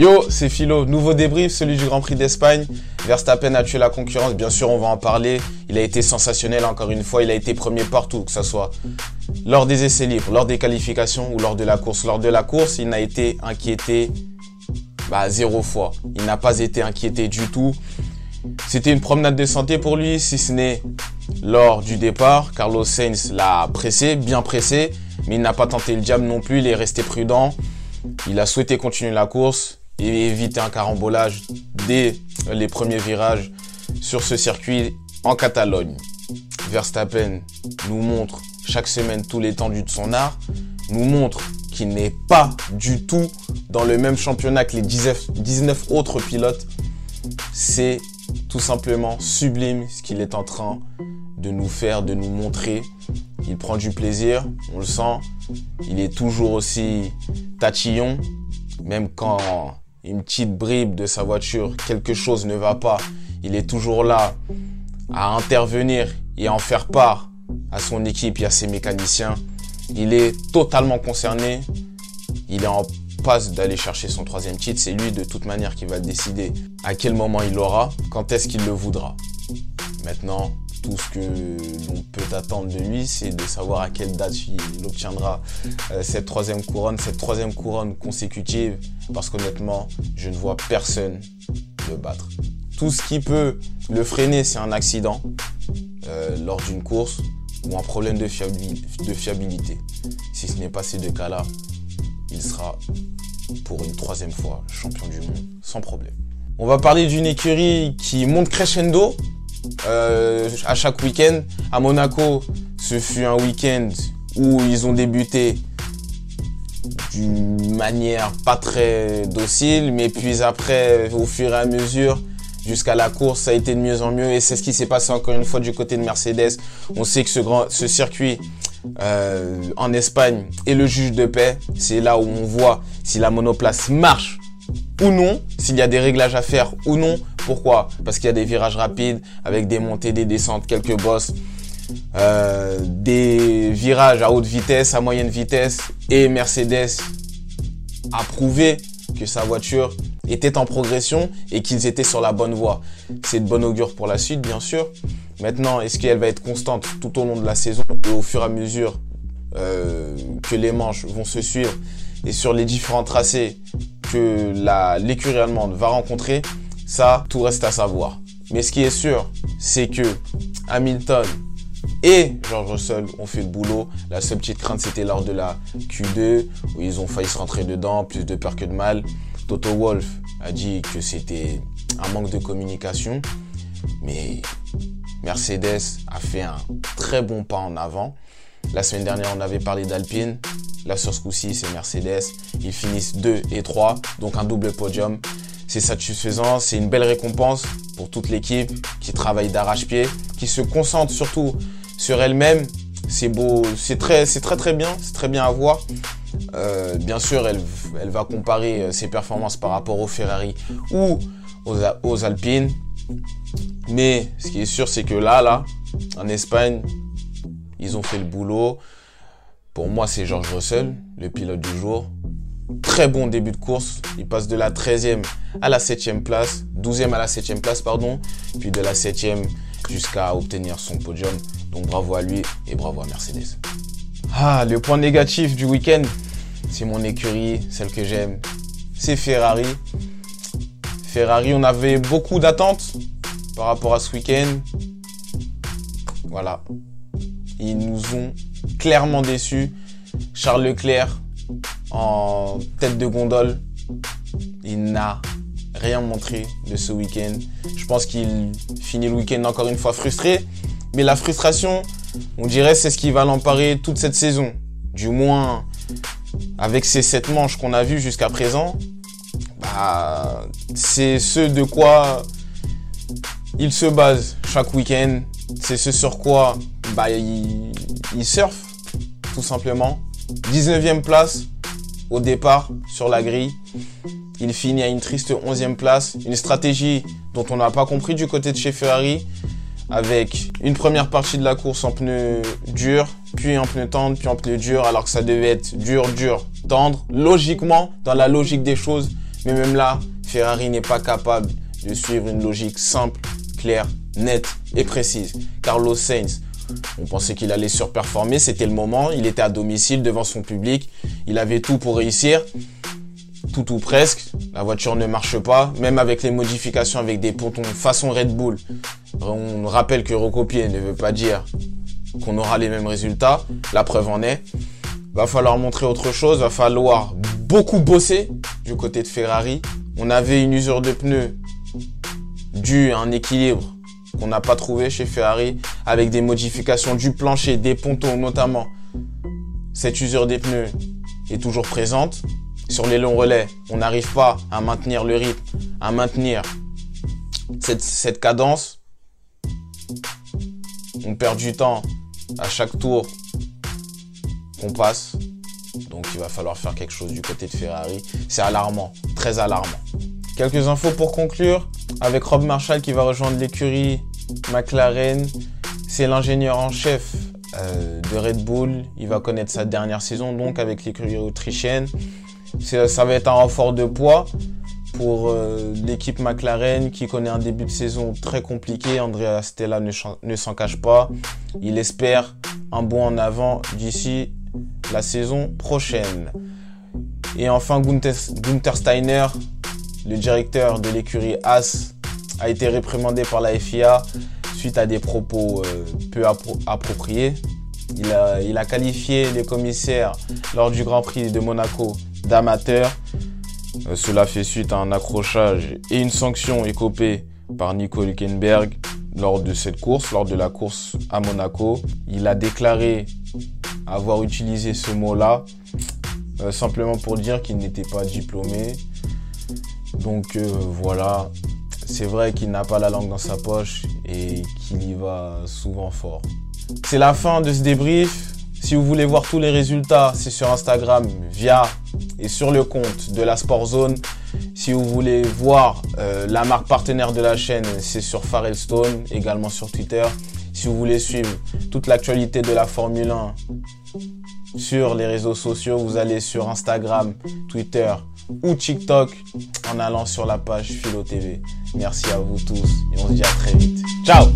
Yo, c'est Philo. Nouveau débrief, celui du Grand Prix d'Espagne. Verstappen a tué la concurrence. Bien sûr, on va en parler. Il a été sensationnel encore une fois. Il a été premier partout, que ce soit lors des essais libres, lors des qualifications ou lors de la course. Lors de la course, il n'a été inquiété bah, zéro fois. Il n'a pas été inquiété du tout. C'était une promenade de santé pour lui, si ce n'est lors du départ. Carlos Sainz l'a pressé, bien pressé, mais il n'a pas tenté le diable non plus. Il est resté prudent. Il a souhaité continuer la course et éviter un carambolage dès les premiers virages sur ce circuit en Catalogne. Verstappen nous montre chaque semaine tous les tendus de son art, nous montre qu'il n'est pas du tout dans le même championnat que les 19 autres pilotes. C'est tout simplement sublime ce qu'il est en train de nous faire, de nous montrer. Il prend du plaisir, on le sent. Il est toujours aussi tatillon, même quand une petite bribe de sa voiture, quelque chose ne va pas, il est toujours là à intervenir et à en faire part à son équipe et à ses mécaniciens. Il est totalement concerné. Il est en passe d'aller chercher son troisième titre. C'est lui de toute manière qui va décider à quel moment il l'aura, quand est-ce qu'il le voudra. Maintenant, tout ce que l'on peut attendre de lui, c'est de savoir à quelle date il obtiendra euh, cette troisième couronne, cette troisième couronne consécutive, parce qu'honnêtement, je ne vois personne le battre. Tout ce qui peut le freiner, c'est un accident euh, lors d'une course ou un problème de, de fiabilité. Si ce n'est pas ces deux cas-là, il sera pour une troisième fois champion du monde sans problème. On va parler d'une écurie qui monte crescendo euh, à chaque week-end. À Monaco, ce fut un week-end où ils ont débuté d'une manière pas très docile, mais puis après, au fur et à mesure, jusqu'à la course, ça a été de mieux en mieux. Et c'est ce qui s'est passé encore une fois du côté de Mercedes. On sait que ce, circuit euh, en Espagne est le juge de paix. C'est là où on voit si la monoplace marche ou non, s'il y a des réglages à faire ou non. Pourquoi? Parce qu'il y a des virages rapides avec des montées, des descentes, quelques bosses, euh, des virages à haute vitesse, à moyenne vitesse. Et Mercedes a prouvé que sa voiture était en progression et qu'ils étaient sur la bonne voie. C'est de bon augure pour la suite, bien sûr. Maintenant, est-ce qu'elle va être constante tout au long de la saison et au fur et à mesure euh, que les manches vont se suivre et sur les différents tracés que l'écurie allemande va rencontrer, ça, tout reste à savoir. Mais ce qui est sûr, c'est que Hamilton et George Russell ont fait le boulot. La seule petite crainte, c'était lors de la Q2, où ils ont failli se rentrer dedans, plus de peur que de mal. Toto Wolf a dit que c'était un manque de communication, mais Mercedes a fait un très bon pas en avant. La semaine dernière, on avait parlé d'Alpine. Là, sur ce coup-ci, c'est Mercedes. Ils finissent 2 et 3, donc un double podium. C'est satisfaisant, c'est une belle récompense pour toute l'équipe qui travaille d'arrache-pied, qui se concentre surtout sur elle-même. C'est beau, c'est très, très très bien, c'est très bien à voir. Euh, bien sûr, elle, va comparer euh, ses performances par rapport aux Ferrari ou aux, aux Alpines. Mais ce qui est sûr, c'est que là, là, en Espagne, ils ont fait le boulot. Pour moi, c'est George Russell, le pilote du jour. Très bon début de course. Il passe de la 13e à la 7e place, 12e à la 7e place, pardon, puis de la 7e jusqu'à obtenir son podium. Donc bravo à lui et bravo à Mercedes. Ah, le point négatif du week-end, c'est mon écurie, celle que j'aime. C'est Ferrari. Ferrari, on avait beaucoup d'attentes par rapport à ce week-end. Voilà, ils nous ont clairement déçus. Charles Leclerc en tête de gondole, il n'a rien montré de ce week-end. Je pense qu'il finit le week-end encore une fois frustré. Mais la frustration, on dirait, c'est ce qui va l'emparer toute cette saison. Du moins, avec ces sept manches qu'on a vues jusqu'à présent, bah, c'est ce de quoi il se base chaque week-end. C'est ce sur quoi bah, il, surfe, tout simplement. 19e place au départ sur la grille. Il finit à une triste 11e place. Une stratégie dont on n'a pas compris du côté de chez Ferrari. Avec une première partie de la course en pneu dur, puis en pneu tendre, puis en pneu dur, alors que ça devait être dur, dur, tendre, logiquement, dans la logique des choses. Mais même là, Ferrari n'est pas capable de suivre une logique simple, claire, nette et précise. Carlos Sainz, on pensait qu'il allait surperformer, c'était le moment, il était à domicile devant son public, il avait tout pour réussir, tout ou presque, la voiture ne marche pas, même avec les modifications avec des pontons façon Red Bull. On rappelle que recopier ne veut pas dire qu'on aura les mêmes résultats, la preuve en est. Va falloir montrer autre chose, va falloir beaucoup bosser du côté de Ferrari. On avait une usure de pneus due à un équilibre qu'on n'a pas trouvé chez Ferrari avec des modifications du plancher, des pontons notamment. Cette usure des pneus est toujours présente. Sur les longs relais, on n'arrive pas à maintenir le rythme, à maintenir cette, cette cadence. On perd du temps à chaque tour qu'on passe. Donc il va falloir faire quelque chose du côté de Ferrari. C'est alarmant, très alarmant. Quelques infos pour conclure avec Rob Marshall qui va rejoindre l'écurie McLaren. C'est l'ingénieur en chef euh, de Red Bull. Il va connaître sa dernière saison donc avec l'écurie autrichienne. Ça va être un renfort de poids pour euh, l'équipe McLaren qui connaît un début de saison très compliqué. Andrea Stella ne, s'en cache pas. Il espère un bond en avant d'ici la saison prochaine. Et enfin, Gunther Steiner, le directeur de l'écurie As, a été réprimandé par la FIA suite à des propos euh, peu appropriés. Il a, qualifié les commissaires lors du Grand Prix de Monaco d'amateurs. Euh, cela fait suite à un accrochage et une sanction écopée par Nico Hülkenberg lors de cette course, lors de la course à Monaco. Il a déclaré avoir utilisé ce mot-là euh, simplement pour dire qu'il n'était pas diplômé. Donc voilà, c'est vrai qu'il n'a pas la langue dans sa poche et qu'il y va souvent fort. C'est la fin de ce débrief. Si vous voulez voir tous les résultats, c'est sur Instagram via et sur le compte de la Sport Zone. Si vous voulez voir euh, la marque partenaire de la chaîne, c'est sur Stone, également sur Twitter. Si vous voulez suivre toute l'actualité de la Formule 1 sur les réseaux sociaux, vous allez sur Instagram, Twitter ou TikTok en allant sur la page Philo TV. Merci à vous tous et on se dit à très vite. Ciao